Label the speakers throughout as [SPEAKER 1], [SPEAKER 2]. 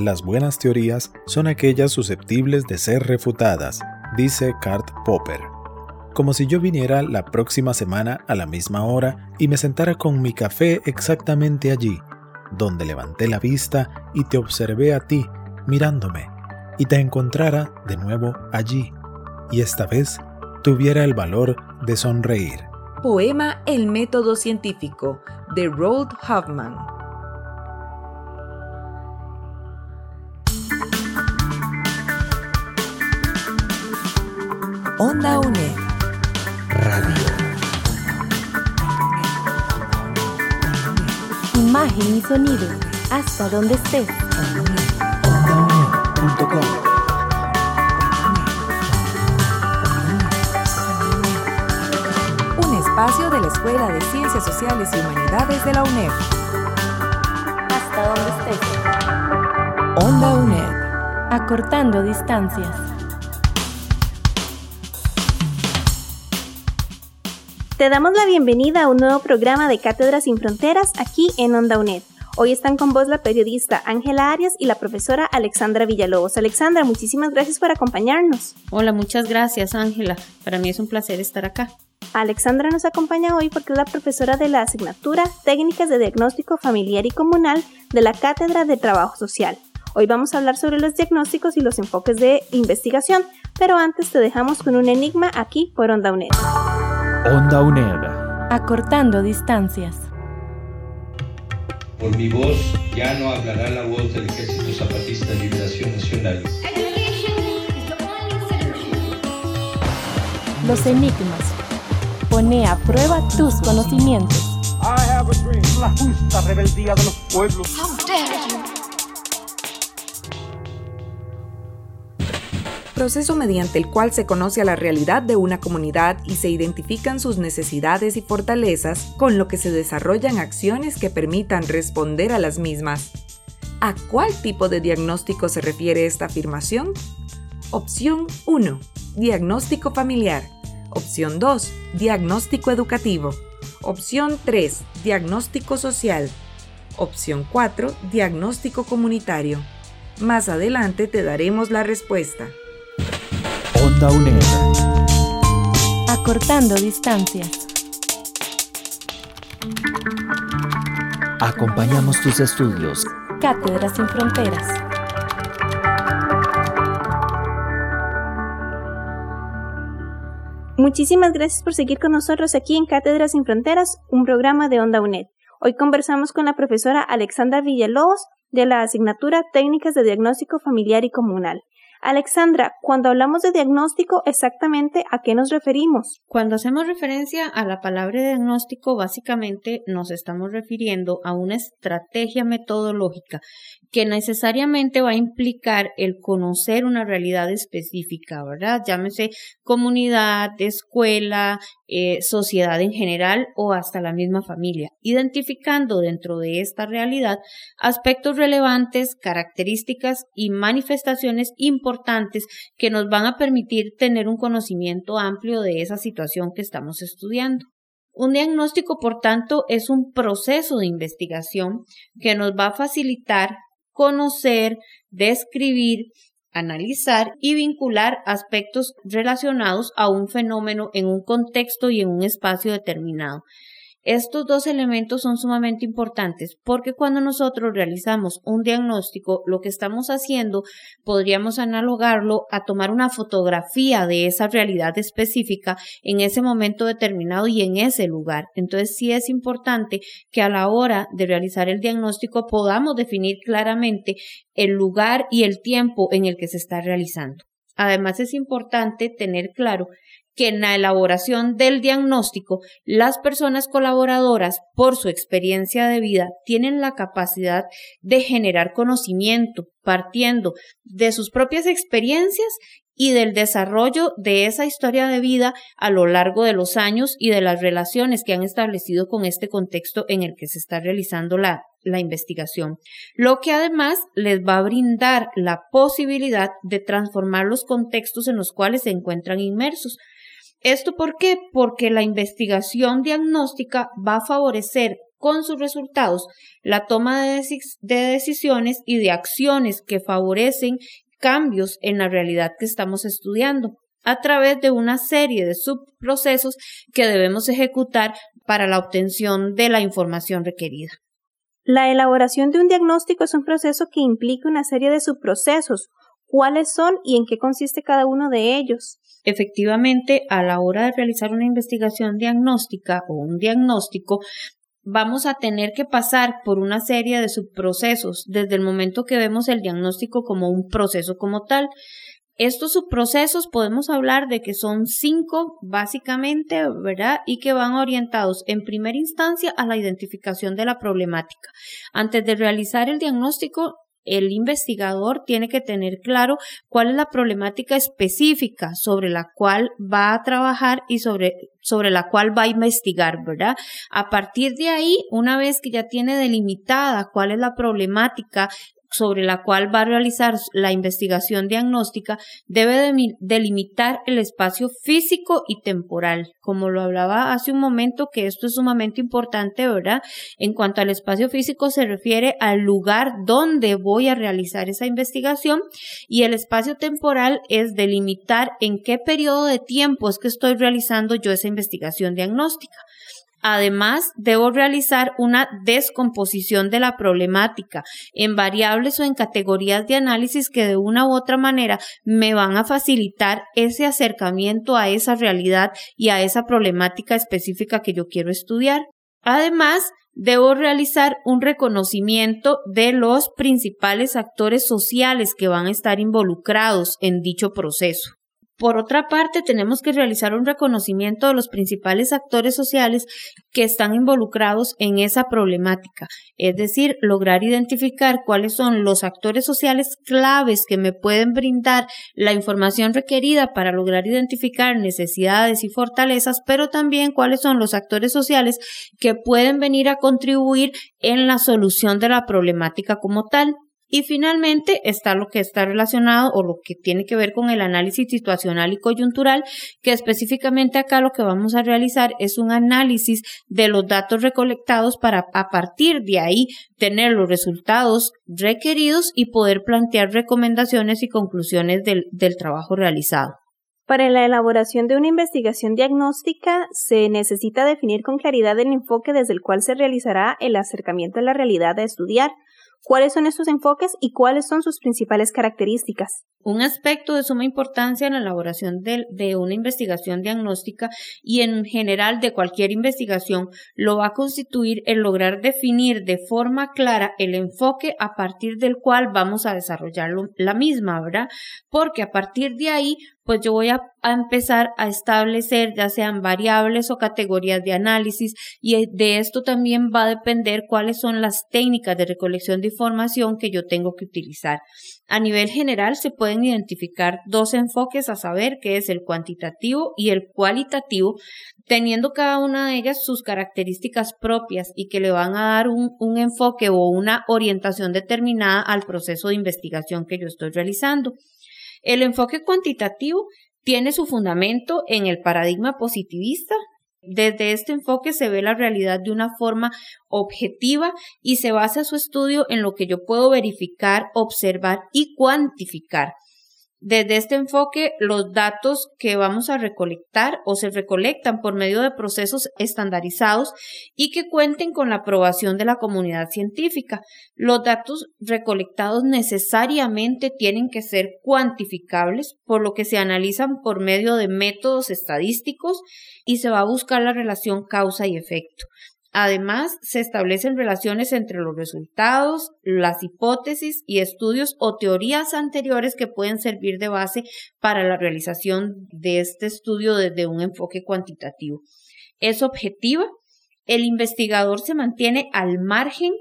[SPEAKER 1] Las buenas teorías son aquellas susceptibles de ser refutadas, dice Kurt Popper. Como si yo viniera la próxima semana a la misma hora y me sentara con mi café exactamente allí, donde levanté la vista y te observé a ti mirándome, y te encontrara de nuevo allí, y esta vez tuviera el valor de sonreír.
[SPEAKER 2] Poema El método científico de Roald Hoffman. Onda UNED. Radio.
[SPEAKER 3] Imagen y sonido. Hasta donde estés. OndaUNED.com.
[SPEAKER 2] espacio de la Escuela de Ciencias Sociales y Humanidades de la UNED.
[SPEAKER 3] Hasta donde estés.
[SPEAKER 2] Onda UNED.
[SPEAKER 3] Acortando distancias.
[SPEAKER 4] Te damos la bienvenida a un nuevo programa de Cátedras sin Fronteras aquí en Onda UNED. Hoy están con vos la periodista Ángela Arias y la profesora Alexandra Villalobos. Alexandra, muchísimas gracias por acompañarnos.
[SPEAKER 5] Hola, muchas gracias Ángela. Para mí es un placer estar acá.
[SPEAKER 4] Alexandra nos acompaña hoy porque es la profesora de la asignatura Técnicas de Diagnóstico Familiar y Comunal de la Cátedra de Trabajo Social. Hoy vamos a hablar sobre los diagnósticos y los enfoques de investigación, pero antes te dejamos con un enigma aquí por Onda UNED.
[SPEAKER 6] Onda UNED.
[SPEAKER 3] Acortando distancias.
[SPEAKER 7] Por mi voz ya no hablará la voz del Ejército Zapatista de Liberación Nacional.
[SPEAKER 3] Los enigmas. Pone a prueba tus conocimientos.
[SPEAKER 8] La justa rebeldía de los pueblos.
[SPEAKER 2] Proceso mediante el cual se conoce a la realidad de una comunidad y se identifican sus necesidades y fortalezas, con lo que se desarrollan acciones que permitan responder a las mismas. ¿A cuál tipo de diagnóstico se refiere esta afirmación? Opción 1. Diagnóstico familiar. Opción 2. Diagnóstico educativo. Opción 3. Diagnóstico social. Opción 4. Diagnóstico comunitario. Más adelante te daremos la respuesta.
[SPEAKER 6] Onda UNED.
[SPEAKER 3] Acortando distancias.
[SPEAKER 6] Acompañamos tus estudios.
[SPEAKER 3] Cátedras sin fronteras.
[SPEAKER 4] Muchísimas gracias por seguir con nosotros aquí en Cátedras sin Fronteras, un programa de Onda UNED. Hoy conversamos con la profesora Alexandra Villalobos de la asignatura Técnicas de Diagnóstico Familiar y Comunal. Alexandra, cuando hablamos de diagnóstico, exactamente a qué nos referimos?
[SPEAKER 5] Cuando hacemos referencia a la palabra diagnóstico, básicamente nos estamos refiriendo a una estrategia metodológica que necesariamente va a implicar el conocer una realidad específica, ¿verdad? Llámese comunidad, escuela, eh, sociedad en general o hasta la misma familia, identificando dentro de esta realidad aspectos relevantes, características y manifestaciones importantes que nos van a permitir tener un conocimiento amplio de esa situación que estamos estudiando. Un diagnóstico, por tanto, es un proceso de investigación que nos va a facilitar conocer, describir, analizar y vincular aspectos relacionados a un fenómeno en un contexto y en un espacio determinado. Estos dos elementos son sumamente importantes porque cuando nosotros realizamos un diagnóstico, lo que estamos haciendo podríamos analogarlo a tomar una fotografía de esa realidad específica en ese momento determinado y en ese lugar. Entonces sí es importante que a la hora de realizar el diagnóstico podamos definir claramente el lugar y el tiempo en el que se está realizando. Además es importante tener claro que en la elaboración del diagnóstico las personas colaboradoras, por su experiencia de vida, tienen la capacidad de generar conocimiento partiendo de sus propias experiencias y del desarrollo de esa historia de vida a lo largo de los años y de las relaciones que han establecido con este contexto en el que se está realizando la, la investigación, lo que además les va a brindar la posibilidad de transformar los contextos en los cuales se encuentran inmersos. ¿Esto por qué? Porque la investigación diagnóstica va a favorecer con sus resultados la toma de, de, decisiones y de acciones que favorecen cambios en la realidad que estamos estudiando a través de una serie de subprocesos que debemos ejecutar para la obtención de la información requerida.
[SPEAKER 4] La elaboración de un diagnóstico es un proceso que implica una serie de subprocesos. ¿Cuáles son y en qué consiste cada uno de ellos?
[SPEAKER 5] Efectivamente, a la hora de realizar una investigación diagnóstica o un diagnóstico, vamos a tener que pasar por una serie de subprocesos desde el momento que vemos el diagnóstico como un proceso como tal. Estos subprocesos podemos hablar de que son cinco básicamente, ¿verdad? Y que van orientados en primera instancia a la identificación de la problemática. Antes de realizar el diagnóstico, el investigador tiene que tener claro cuál es la problemática específica sobre la cual va a trabajar y sobre, sobre la cual va a investigar, ¿verdad? A partir de ahí, una vez que ya tiene delimitada cuál es la problemática sobre la cual va a realizar la investigación diagnóstica debe delimitar el espacio físico y temporal. Como lo hablaba hace un momento, que esto es sumamente importante, ¿verdad? En cuanto al espacio físico se refiere al lugar donde voy a realizar esa investigación y el espacio temporal es delimitar en qué periodo de tiempo es que estoy realizando yo esa investigación diagnóstica. Además, debo realizar una descomposición de la problemática en variables o en categorías de análisis que de una u otra manera me van a facilitar ese acercamiento a esa realidad y a esa problemática específica que yo quiero estudiar. Además, debo realizar un reconocimiento de los principales actores sociales que van a estar involucrados en dicho proceso. Por otra parte, tenemos que realizar un reconocimiento de los principales actores sociales que están involucrados en esa problemática, es decir, lograr identificar cuáles son los actores sociales claves que me pueden brindar la información requerida para lograr identificar necesidades y fortalezas, pero también cuáles son los actores sociales que pueden venir a contribuir en la solución de la problemática como tal. Y finalmente está lo que está relacionado o lo que tiene que ver con el análisis situacional y coyuntural, que específicamente acá lo que vamos a realizar es un análisis de los datos recolectados para a partir de ahí tener los resultados requeridos y poder plantear recomendaciones y conclusiones del, del trabajo realizado.
[SPEAKER 4] Para la elaboración de una investigación diagnóstica se necesita definir con claridad el enfoque desde el cual se realizará el acercamiento a la realidad a estudiar, ¿Cuáles son estos enfoques y cuáles son sus principales características?
[SPEAKER 5] Un aspecto de suma importancia en la elaboración de, de, una investigación diagnóstica y en general de cualquier investigación lo va a constituir el lograr definir de forma clara el enfoque a partir del cual vamos a desarrollar la misma, ¿verdad? Porque a partir de ahí pues yo voy a, empezar a establecer ya sean variables o categorías de análisis y de esto también va a depender cuáles son las técnicas de recolección de información que yo tengo que utilizar. A nivel general se pueden identificar dos enfoques a saber que es el cuantitativo y el cualitativo, teniendo cada una de ellas sus características propias y que le van a dar un, un enfoque o una orientación determinada al proceso de investigación que yo estoy realizando. El enfoque cuantitativo tiene su fundamento en el paradigma positivista. Desde este enfoque se ve la realidad de una forma objetiva y se basa su estudio en lo que yo puedo verificar, observar y cuantificar. Desde este enfoque, los datos que vamos a recolectar o se recolectan por medio de procesos estandarizados y que cuenten con la aprobación de la comunidad científica. Los datos recolectados necesariamente tienen que ser cuantificables, por lo que se analizan por medio de métodos estadísticos y se va a buscar la relación causa y efecto. Además, se establecen relaciones entre los resultados, las hipótesis y estudios o teorías anteriores que pueden servir de base para la realización de este estudio desde un enfoque cuantitativo. Es objetiva, el investigador se mantiene al margen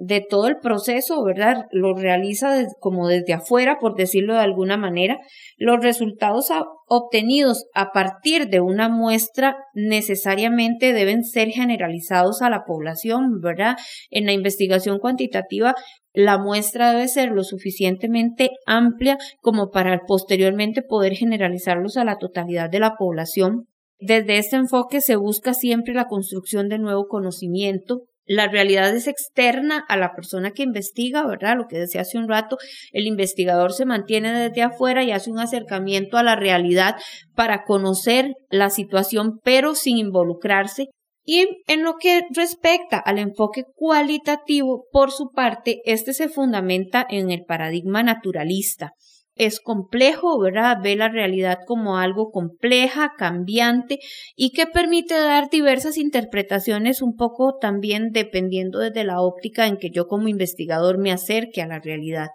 [SPEAKER 5] de todo el proceso, ¿verdad? Lo realiza como desde afuera, por decirlo de alguna manera. Los resultados obtenidos a partir de una muestra necesariamente deben ser generalizados a la población, ¿verdad? En la investigación cuantitativa, la muestra debe ser lo suficientemente amplia como para posteriormente poder generalizarlos a la totalidad de la población. Desde este enfoque se busca siempre la construcción de nuevo conocimiento, la realidad es externa a la persona que investiga, ¿verdad? Lo que decía hace un rato, el investigador se mantiene desde afuera y hace un acercamiento a la realidad para conocer la situación, pero sin involucrarse. Y en lo que respecta al enfoque cualitativo, por su parte, este se fundamenta en el paradigma naturalista es complejo, ¿verdad? Ve la realidad como algo compleja, cambiante y que permite dar diversas interpretaciones un poco también dependiendo desde la óptica en que yo como investigador me acerque a la realidad.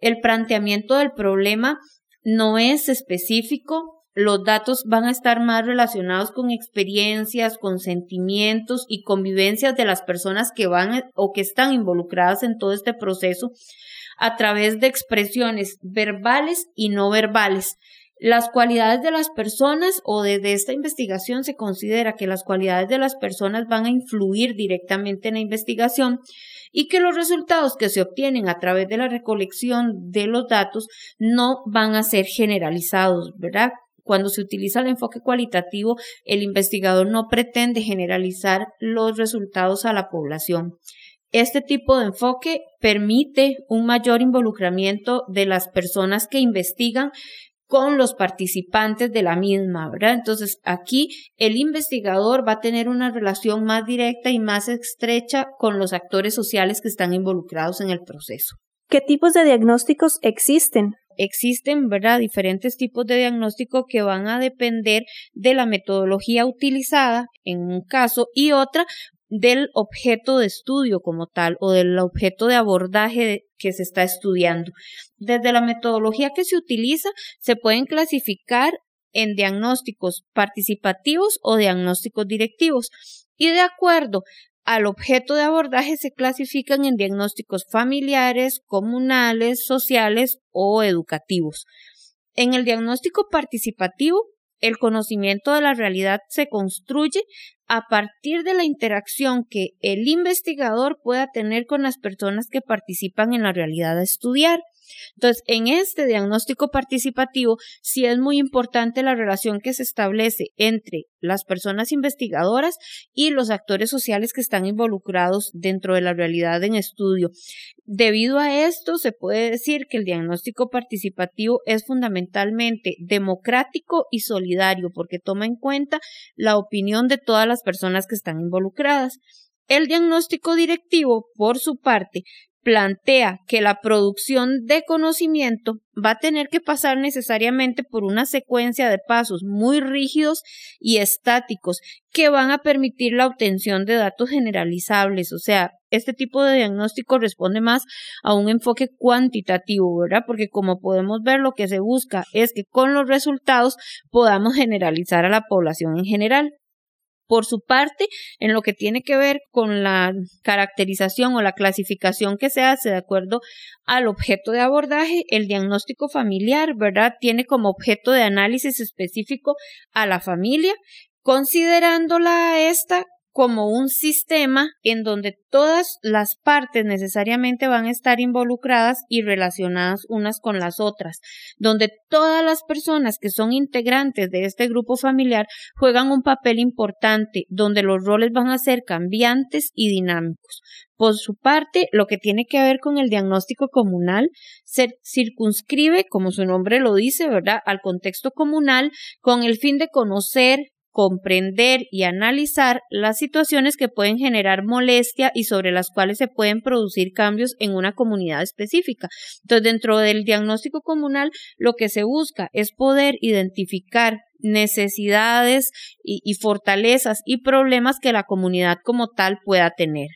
[SPEAKER 5] El planteamiento del problema no es específico, los datos van a estar más relacionados con experiencias, con sentimientos y convivencias de las personas que van o que están involucradas en todo este proceso a través de expresiones verbales y no verbales. Las cualidades de las personas o desde esta investigación se considera que las cualidades de las personas van a influir directamente en la investigación y que los resultados que se obtienen a través de la recolección de los datos no van a ser generalizados, ¿verdad? Cuando se utiliza el enfoque cualitativo, el investigador no pretende generalizar los resultados a la población. Este tipo de enfoque permite un mayor involucramiento de las personas que investigan con los participantes de la misma, ¿verdad? Entonces, aquí el investigador va a tener una relación más directa y más estrecha con los actores sociales que están involucrados en el proceso.
[SPEAKER 4] ¿Qué tipos de diagnósticos existen?
[SPEAKER 5] Existen, ¿verdad?, diferentes tipos de diagnóstico que van a depender de la metodología utilizada en un caso y otra del objeto de estudio como tal o del objeto de abordaje que se está estudiando. Desde la metodología que se utiliza, se pueden clasificar en diagnósticos participativos o diagnósticos directivos y de acuerdo al objeto de abordaje se clasifican en diagnósticos familiares, comunales, sociales o educativos. En el diagnóstico participativo el conocimiento de la realidad se construye a partir de la interacción que el investigador pueda tener con las personas que participan en la realidad a estudiar. Entonces, en este diagnóstico participativo, sí es muy importante la relación que se establece entre las personas investigadoras y los actores sociales que están involucrados dentro de la realidad en estudio. Debido a esto, se puede decir que el diagnóstico participativo es fundamentalmente democrático y solidario porque toma en cuenta la opinión de todas las personas que están involucradas. El diagnóstico directivo, por su parte, plantea que la producción de conocimiento va a tener que pasar necesariamente por una secuencia de pasos muy rígidos y estáticos que van a permitir la obtención de datos generalizables. O sea, este tipo de diagnóstico responde más a un enfoque cuantitativo, ¿verdad? Porque como podemos ver, lo que se busca es que con los resultados podamos generalizar a la población en general. Por su parte, en lo que tiene que ver con la caracterización o la clasificación que se hace de acuerdo al objeto de abordaje, el diagnóstico familiar, ¿verdad? Tiene como objeto de análisis específico a la familia, considerándola esta como un sistema en donde todas las partes necesariamente van a estar involucradas y relacionadas unas con las otras, donde todas las personas que son integrantes de este grupo familiar juegan un papel importante, donde los roles van a ser cambiantes y dinámicos. Por su parte, lo que tiene que ver con el diagnóstico comunal se circunscribe, como su nombre lo dice, ¿verdad?, al contexto comunal con el fin de conocer, comprender y analizar las situaciones que pueden generar molestia y sobre las cuales se pueden producir cambios en una comunidad específica. Entonces, dentro del diagnóstico comunal, lo que se busca es poder identificar necesidades y, fortalezas y problemas que la comunidad como tal pueda tener.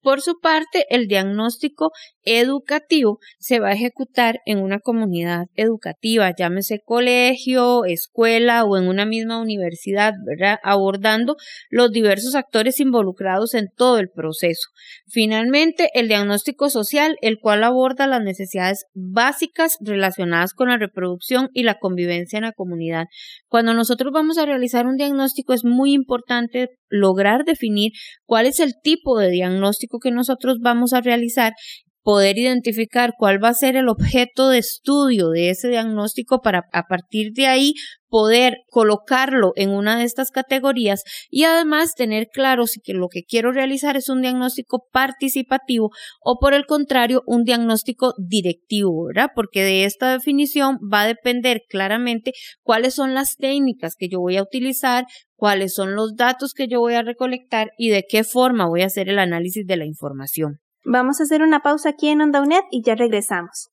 [SPEAKER 5] Por su parte, el diagnóstico educativo se va a ejecutar en una comunidad educativa, llámese colegio, escuela o en una misma universidad, ¿verdad? Abordando los diversos actores involucrados en todo el proceso. Finalmente, el diagnóstico social, el cual aborda las necesidades básicas relacionadas con la reproducción y la convivencia en la comunidad. Cuando nosotros vamos a realizar un diagnóstico es muy importante lograr definir cuál es el tipo de diagnóstico que nosotros vamos a realizar poder identificar cuál va a ser el objeto de estudio de ese diagnóstico para a partir de ahí poder colocarlo en una de estas categorías y además tener claro si que lo que quiero realizar es un diagnóstico participativo o por el contrario un diagnóstico directivo, ¿verdad? Porque de esta definición va a depender claramente cuáles son las técnicas que yo voy a utilizar, cuáles son los datos que yo voy a recolectar y de qué forma voy a hacer el análisis de la información.
[SPEAKER 4] Vamos a hacer una pausa aquí en Onda UNED y ya regresamos.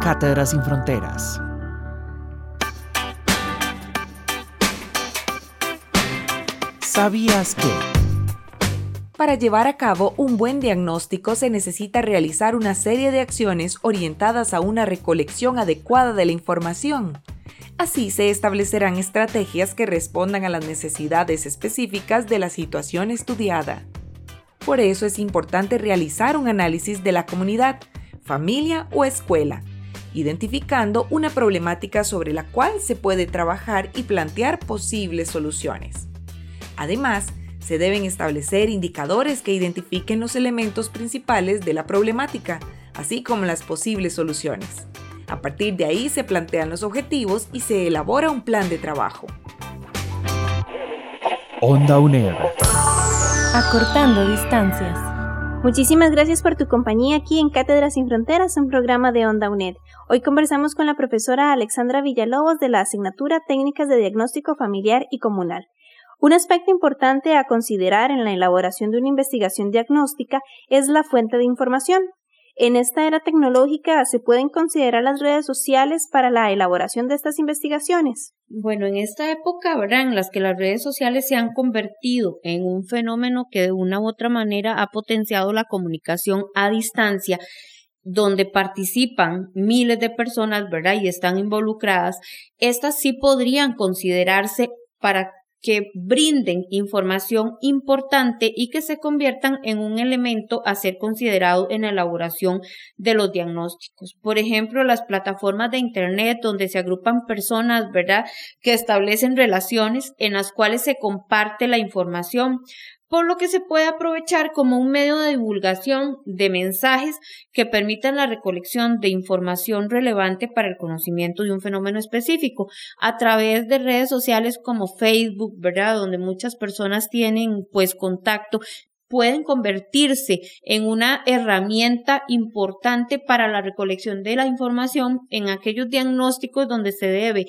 [SPEAKER 6] Cátedra sin fronteras. ¿Sabías que?
[SPEAKER 2] Para llevar a cabo un buen diagnóstico se necesita realizar una serie de acciones orientadas a una recolección adecuada de la información. Así se establecerán estrategias que respondan a las necesidades específicas de la situación estudiada. Por eso es importante realizar un análisis de la comunidad, familia o escuela, identificando una problemática sobre la cual se puede trabajar y plantear posibles soluciones. Además, se deben establecer indicadores que identifiquen los elementos principales de la problemática, así como las posibles soluciones. A partir de ahí se plantean los objetivos y se elabora un plan de trabajo.
[SPEAKER 6] Onda UNED
[SPEAKER 3] Acortando distancias.
[SPEAKER 4] Muchísimas gracias por tu compañía aquí en Cátedras sin Fronteras, un programa de Onda UNED. Hoy conversamos con la profesora Alexandra Villalobos de la asignatura Técnicas de Diagnóstico Familiar y Comunal. Un aspecto importante a considerar en la elaboración de una investigación diagnóstica es la fuente de información. En esta era tecnológica se pueden considerar las redes sociales para la elaboración de estas investigaciones.
[SPEAKER 5] Bueno, en esta época, ¿verdad? En las que las redes sociales se han convertido en un fenómeno que de una u otra manera ha potenciado la comunicación a distancia, donde participan miles de personas, ¿verdad? Y están involucradas, estas sí podrían considerarse para que brinden información importante y que se conviertan en un elemento a ser considerado en la elaboración de los diagnósticos. Por ejemplo, las plataformas de Internet donde se agrupan personas, ¿verdad?, que establecen relaciones en las cuales se comparte la información por lo que se puede aprovechar como un medio de divulgación de mensajes que permitan la recolección de información relevante para el conocimiento de un fenómeno específico a través de redes sociales como Facebook, ¿verdad? Donde muchas personas tienen pues contacto pueden convertirse en una herramienta importante para la recolección de la información en aquellos diagnósticos donde se debe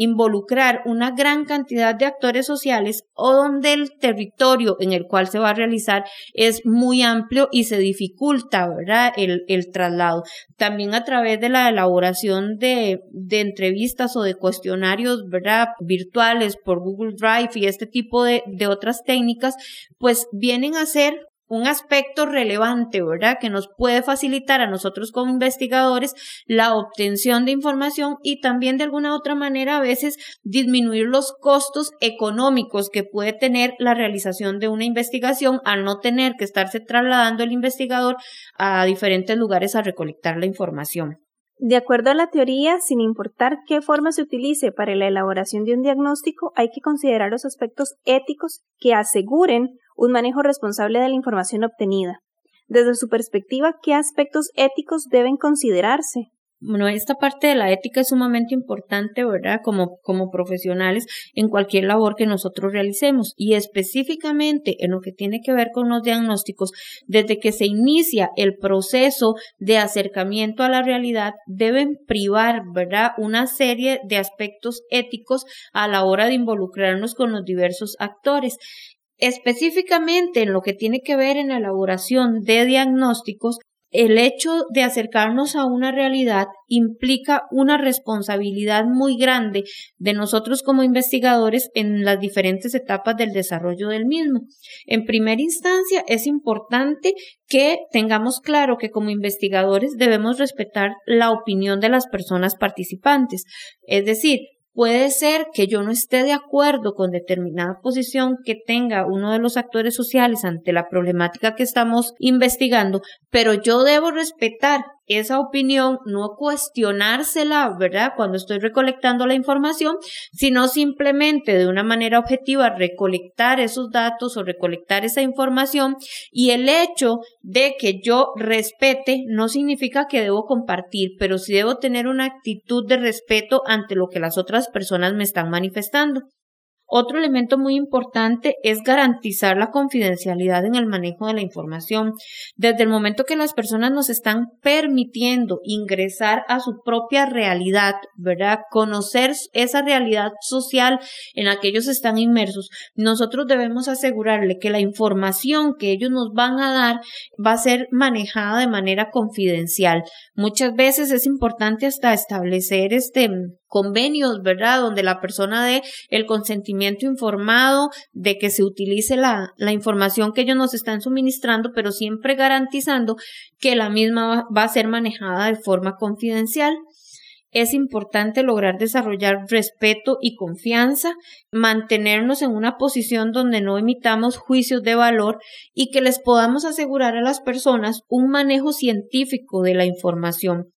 [SPEAKER 5] involucrar una gran cantidad de actores sociales o donde el territorio en el cual se va a realizar es muy amplio y se dificulta, ¿verdad? El, el traslado. También a través de la elaboración de, de entrevistas o de cuestionarios, ¿verdad? Virtuales por Google Drive y este tipo de, de otras técnicas, pues vienen a ser un aspecto relevante, ¿verdad? Que nos puede facilitar a nosotros como investigadores la obtención de información y también de alguna otra manera a veces disminuir los costos económicos que puede tener la realización de una investigación al no tener que estarse trasladando el investigador a diferentes lugares a recolectar la información.
[SPEAKER 4] De acuerdo a la teoría, sin importar qué forma se utilice para la elaboración de un diagnóstico, hay que considerar los aspectos éticos que aseguren un manejo responsable de la información obtenida. Desde su perspectiva, ¿qué aspectos éticos deben considerarse?
[SPEAKER 5] Bueno, esta parte de la ética es sumamente importante, ¿verdad? Como, como profesionales en cualquier labor que nosotros realicemos y específicamente en lo que tiene que ver con los diagnósticos, desde que se inicia el proceso de acercamiento a la realidad, deben privar, ¿verdad? Una serie de aspectos éticos a la hora de involucrarnos con los diversos actores. Específicamente en lo que tiene que ver en la elaboración de diagnósticos, el hecho de acercarnos a una realidad implica una responsabilidad muy grande de nosotros como investigadores en las diferentes etapas del desarrollo del mismo. En primera instancia, es importante que tengamos claro que como investigadores debemos respetar la opinión de las personas participantes. Es decir, Puede ser que yo no esté de acuerdo con determinada posición que tenga uno de los actores sociales ante la problemática que estamos investigando, pero yo debo respetar esa opinión, no cuestionársela, ¿verdad? Cuando estoy recolectando la información, sino simplemente de una manera objetiva recolectar esos datos o recolectar esa información y el hecho de que yo respete no significa que debo compartir, pero sí debo tener una actitud de respeto ante lo que las otras personas me están manifestando. Otro elemento muy importante es garantizar la confidencialidad en el manejo de la información. Desde el momento que las personas nos están permitiendo ingresar a su propia realidad, ¿verdad? Conocer esa realidad social en la que ellos están inmersos, nosotros debemos asegurarle que la información que ellos nos van a dar va a ser manejada de manera confidencial. Muchas veces es importante hasta establecer este convenios, ¿verdad? Donde la persona dé el consentimiento informado de que se utilice la, información que ellos nos están suministrando, pero siempre garantizando que la misma va a ser manejada de forma confidencial. Es importante lograr desarrollar respeto y confianza, mantenernos en una posición donde no emitamos juicios de valor y que les podamos asegurar a las personas un manejo científico de la información.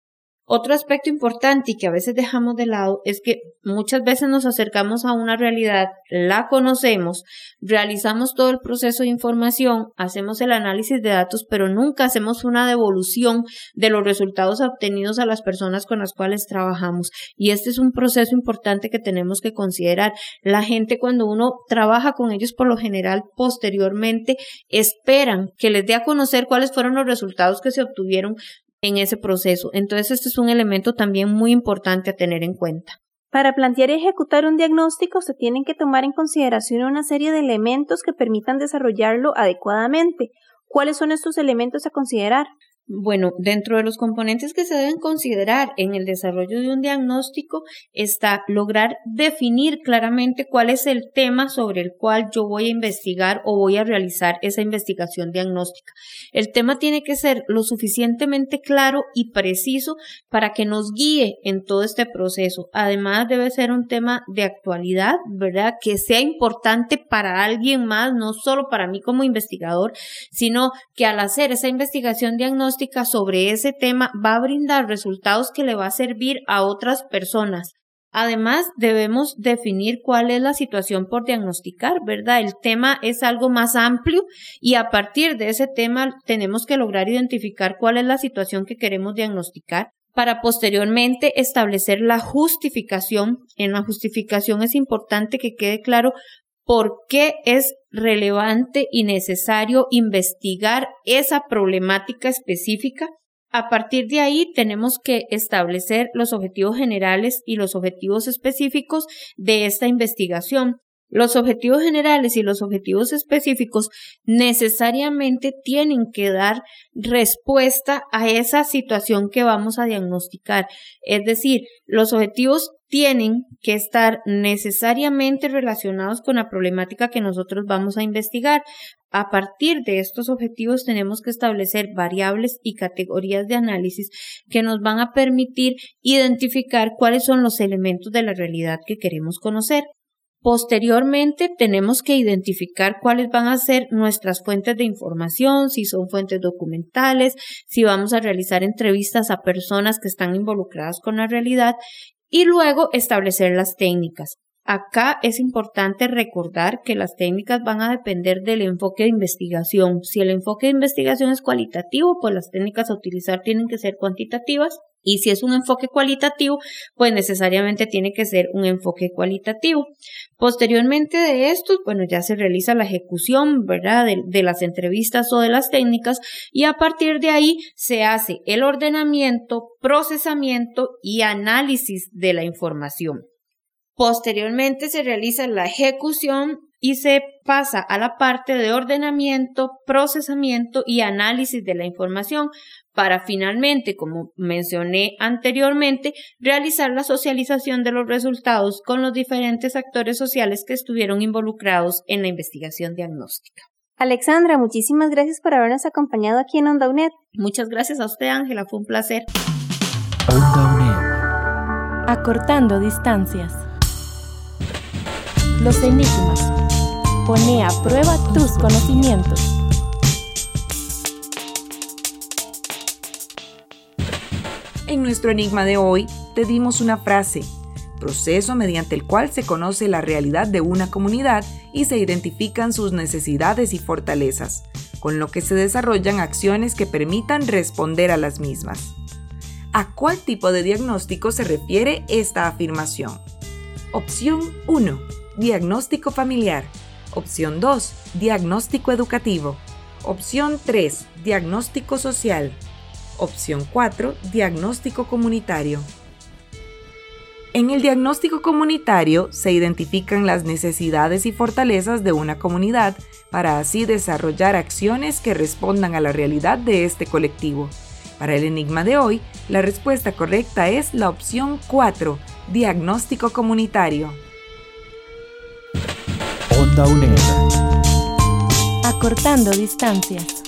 [SPEAKER 5] Otro aspecto importante y que a veces dejamos de lado es que muchas veces nos acercamos a una realidad, la conocemos, realizamos todo el proceso de información, hacemos el análisis de datos, pero nunca hacemos una devolución de los resultados obtenidos a las personas con las cuales trabajamos. Y este es un proceso importante que tenemos que considerar. La gente cuando uno trabaja con ellos por lo general posteriormente esperan que les dé a conocer cuáles fueron los resultados que se obtuvieron en ese proceso. Entonces, este es un elemento también muy importante a tener en cuenta.
[SPEAKER 4] Para plantear y ejecutar un diagnóstico se tienen que tomar en consideración una serie de elementos que permitan desarrollarlo adecuadamente. ¿Cuáles son estos elementos a considerar?
[SPEAKER 5] Bueno, dentro de los componentes que se deben considerar en el desarrollo de un diagnóstico está lograr definir claramente cuál es el tema sobre el cual yo voy a investigar o voy a realizar esa investigación diagnóstica. El tema tiene que ser lo suficientemente claro y preciso para que nos guíe en todo este proceso. Además, debe ser un tema de actualidad, ¿verdad? Que sea importante para alguien más, no solo para mí como investigador, sino que al hacer esa investigación diagnóstica sobre ese tema va a brindar resultados que le va a servir a otras personas. Además, debemos definir cuál es la situación por diagnosticar, ¿verdad? El tema es algo más amplio y a partir de ese tema tenemos que lograr identificar cuál es la situación que queremos diagnosticar para posteriormente establecer la justificación. En la justificación es importante que quede claro por qué es relevante y necesario investigar esa problemática específica. A partir de ahí tenemos que establecer los objetivos generales y los objetivos específicos de esta investigación. Los objetivos generales y los objetivos específicos necesariamente tienen que dar respuesta a esa situación que vamos a diagnosticar. Es decir, los objetivos tienen que estar necesariamente relacionados con la problemática que nosotros vamos a investigar. A partir de estos objetivos tenemos que establecer variables y categorías de análisis que nos van a permitir identificar cuáles son los elementos de la realidad que queremos conocer. Posteriormente, tenemos que identificar cuáles van a ser nuestras fuentes de información, si son fuentes documentales, si vamos a realizar entrevistas a personas que están involucradas con la realidad y luego establecer las técnicas. Acá es importante recordar que las técnicas van a depender del enfoque de investigación. Si el enfoque de investigación es cualitativo, pues las técnicas a utilizar tienen que ser cuantitativas. Y si es un enfoque cualitativo, pues necesariamente tiene que ser un enfoque cualitativo. Posteriormente de esto, bueno, ya se realiza la ejecución, ¿verdad? De, de, las entrevistas o de las técnicas y a partir de ahí se hace el ordenamiento, procesamiento y análisis de la información. Posteriormente se realiza la ejecución y se pasa a la parte de ordenamiento, procesamiento y análisis de la información para finalmente, como mencioné anteriormente, realizar la socialización de los resultados con los diferentes actores sociales que estuvieron involucrados en la investigación diagnóstica.
[SPEAKER 4] Alexandra, muchísimas gracias por habernos acompañado aquí en Onda UNED.
[SPEAKER 5] Muchas gracias a usted, Ángela, fue un placer.
[SPEAKER 6] Onda UNED.
[SPEAKER 3] Acortando distancias. Los enigmas. Pone a prueba tus conocimientos.
[SPEAKER 2] En nuestro enigma de hoy te dimos una frase, proceso mediante el cual se conoce la realidad de una comunidad y se identifican sus necesidades y fortalezas, con lo que se desarrollan acciones que permitan responder a las mismas. ¿A cuál tipo de diagnóstico se refiere esta afirmación? Opción 1. Diagnóstico familiar. Opción 2. Diagnóstico educativo. Opción 3. Diagnóstico social. Opción 4. Diagnóstico comunitario. En el diagnóstico comunitario se identifican las necesidades y fortalezas de una comunidad para así desarrollar acciones que respondan a la realidad de este colectivo. Para el enigma de hoy, la respuesta correcta es la opción 4, diagnóstico comunitario.
[SPEAKER 6] Onda UNED.
[SPEAKER 3] Acortando distancias.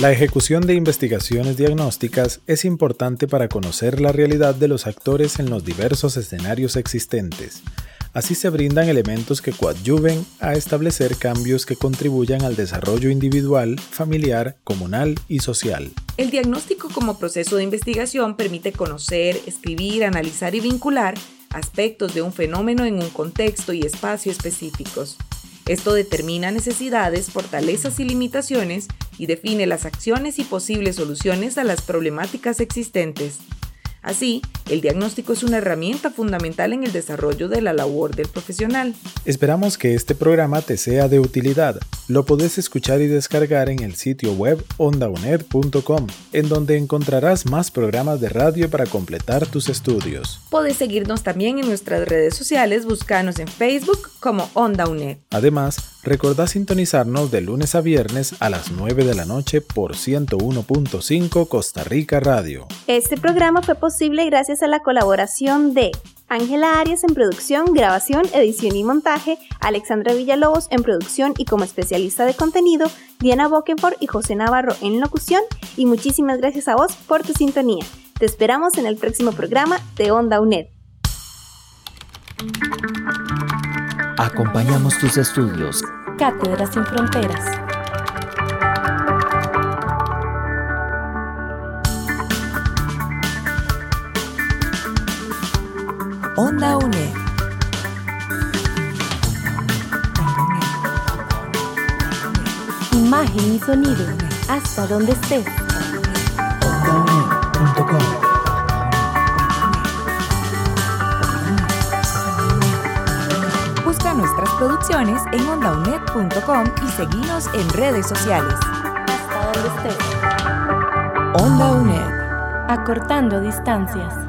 [SPEAKER 1] La ejecución de investigaciones diagnósticas es importante para conocer la realidad de los actores en los diversos escenarios existentes. Así se brindan elementos que coadyuven a establecer cambios que contribuyan al desarrollo individual, familiar, comunal y social.
[SPEAKER 2] El diagnóstico como proceso de investigación permite conocer, escribir, analizar y vincular aspectos de un fenómeno en un contexto y espacio específicos. Esto determina necesidades, fortalezas y limitaciones y define las acciones y posibles soluciones a las problemáticas existentes. Así, el diagnóstico es una herramienta fundamental en el desarrollo de la labor del profesional.
[SPEAKER 1] Esperamos que este programa te sea de utilidad. Lo podés escuchar y descargar en el sitio web ondauner.com, en donde encontrarás más programas de radio para completar tus estudios.
[SPEAKER 2] Podés seguirnos también en nuestras redes sociales, buscanos en Facebook como Onda UNED.
[SPEAKER 1] Además, recordá sintonizarnos de lunes a viernes a las 9 de la noche por 101.5 Costa Rica Radio.
[SPEAKER 4] Este programa fue posible gracias a la colaboración de Ángela Arias en producción, grabación, edición y montaje, Alexandra Villalobos en producción y como especialista de contenido, Diana Bokenford y José Navarro en locución y muchísimas gracias a vos por tu sintonía. Te esperamos en el próximo programa de Onda UNED.
[SPEAKER 6] Acompañamos tus estudios.
[SPEAKER 3] Cátedras sin fronteras.
[SPEAKER 2] Onda UNED.
[SPEAKER 3] Imagen y sonido. Hasta donde estés.
[SPEAKER 2] Busca nuestras producciones en ondaunet.com y seguinos en redes sociales.
[SPEAKER 3] Hasta donde estés.
[SPEAKER 2] Onda UNED.
[SPEAKER 3] Acortando distancias.